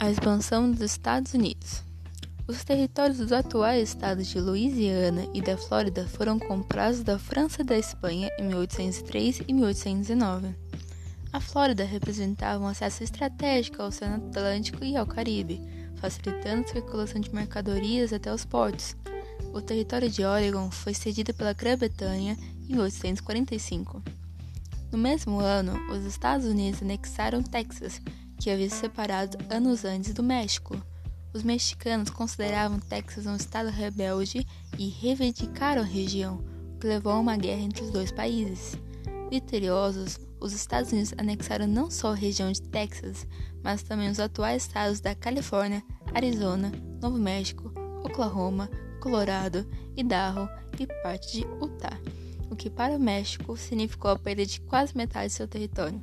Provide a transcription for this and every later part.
A expansão dos Estados Unidos. Os territórios dos atuais estados de Louisiana e da Flórida foram comprados da França e da Espanha em 1803 e 1809. A Flórida representava um acesso estratégico ao Oceano Atlântico e ao Caribe, facilitando a circulação de mercadorias até os portos. O território de Oregon foi cedido pela Grã-Bretanha em 1845. No mesmo ano, os Estados Unidos anexaram Texas, que havia se separado anos antes do México. Os mexicanos consideravam Texas um estado rebelde e reivindicaram a região, o que levou a uma guerra entre os dois países. Vitoriosos, os Estados Unidos anexaram não só a região de Texas, mas também os atuais estados da Califórnia, Arizona, Novo México, Oklahoma, Colorado, Idaho e parte de Utah, o que para o México significou a perda de quase metade de seu território.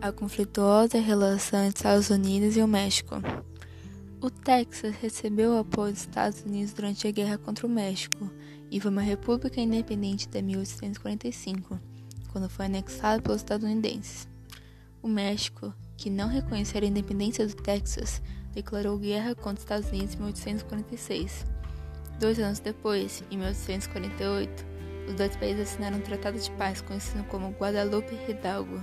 A conflituosa relação entre Estados Unidos e o México. O Texas recebeu o apoio dos Estados Unidos durante a guerra contra o México e foi uma república independente até 1845, quando foi anexado pelos estadunidenses. O México, que não reconheceu a independência do Texas, declarou guerra contra os Estados Unidos em 1846. Dois anos depois, em 1848, os dois países assinaram um tratado de paz conhecido como Guadalupe Hidalgo.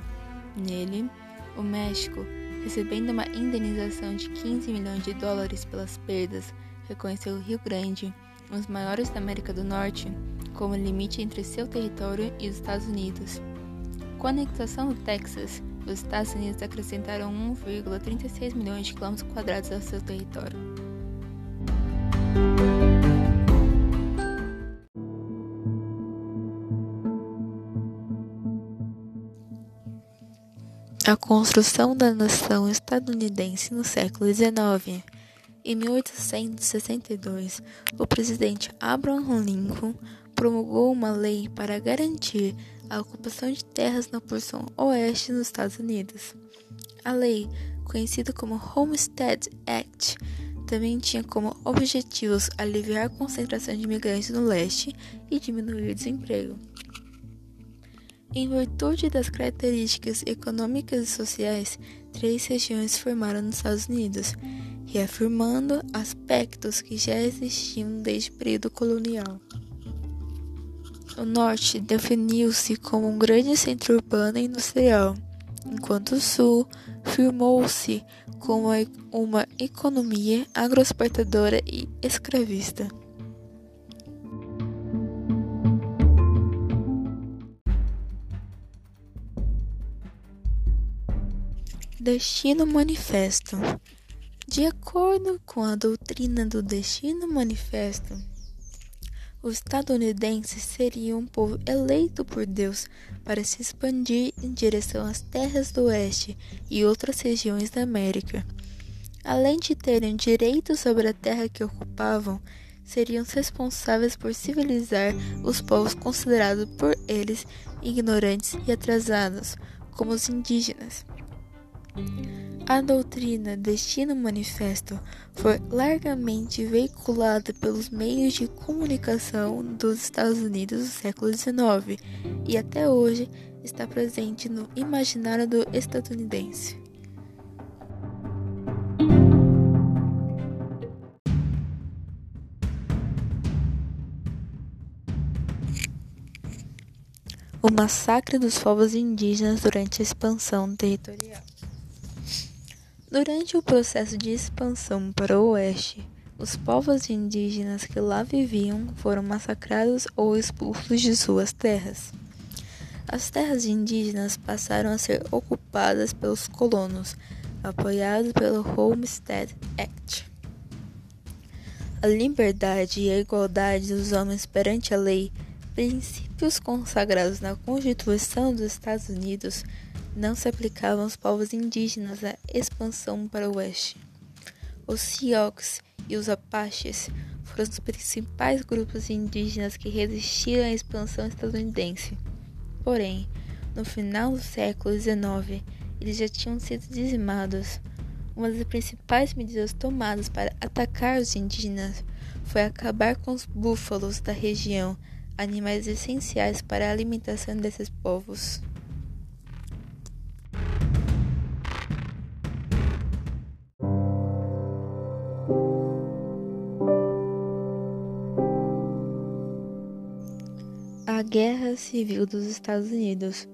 Nele, o México, recebendo uma indenização de 15 milhões de dólares pelas perdas, reconheceu o Rio Grande, um dos maiores da América do Norte, como limite entre seu território e os Estados Unidos. Com a anexação do Texas, os Estados Unidos acrescentaram 1,36 milhões de quilômetros quadrados ao seu território. A construção da nação estadunidense no século XIX. Em 1862, o presidente Abraham Lincoln promulgou uma lei para garantir a ocupação de terras na porção oeste dos Estados Unidos. A lei, conhecida como Homestead Act, também tinha como objetivos aliviar a concentração de imigrantes no leste e diminuir o desemprego. Em virtude das características econômicas e sociais, três regiões se formaram nos Estados Unidos, reafirmando aspectos que já existiam desde o período colonial. O norte definiu-se como um grande centro urbano e industrial, enquanto o sul firmou-se como uma economia agroexportadora e escravista. Destino Manifesto. De acordo com a doutrina do Destino Manifesto, os estadunidenses seriam um povo eleito por Deus para se expandir em direção às terras do oeste e outras regiões da América. Além de terem direito sobre a terra que ocupavam, seriam responsáveis por civilizar os povos considerados por eles ignorantes e atrasados, como os indígenas. A doutrina Destino Manifesto foi largamente veiculada pelos meios de comunicação dos Estados Unidos do século XIX e até hoje está presente no imaginário do estadunidense. O massacre dos povos indígenas durante a expansão territorial. Durante o processo de expansão para o oeste, os povos indígenas que lá viviam foram massacrados ou expulsos de suas terras. As terras indígenas passaram a ser ocupadas pelos colonos, apoiados pelo Homestead Act. A liberdade e a igualdade dos homens perante a lei, princípios consagrados na Constituição dos Estados Unidos, não se aplicavam aos povos indígenas da expansão para o oeste. Os Sioux e os Apaches foram os principais grupos indígenas que resistiram à expansão estadunidense. Porém, no final do século XIX, eles já tinham sido dizimados. Uma das principais medidas tomadas para atacar os indígenas foi acabar com os búfalos da região, animais essenciais para a alimentação desses povos. A Guerra Civil dos Estados Unidos.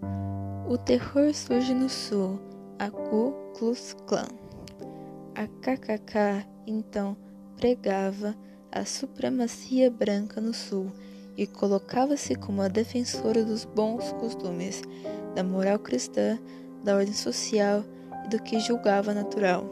O terror surge no Sul, a Ku Klux Klan. A KKK, então, pregava a supremacia branca no Sul e colocava-se como a defensora dos bons costumes, da moral cristã, da ordem social e do que julgava natural.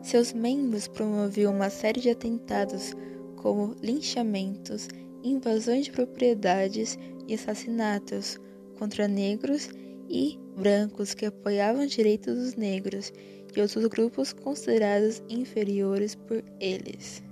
Seus membros promoviam uma série de atentados, como linchamentos, invasões de propriedades e assassinatos contra negros e brancos que apoiavam direitos dos negros e outros grupos considerados inferiores por eles.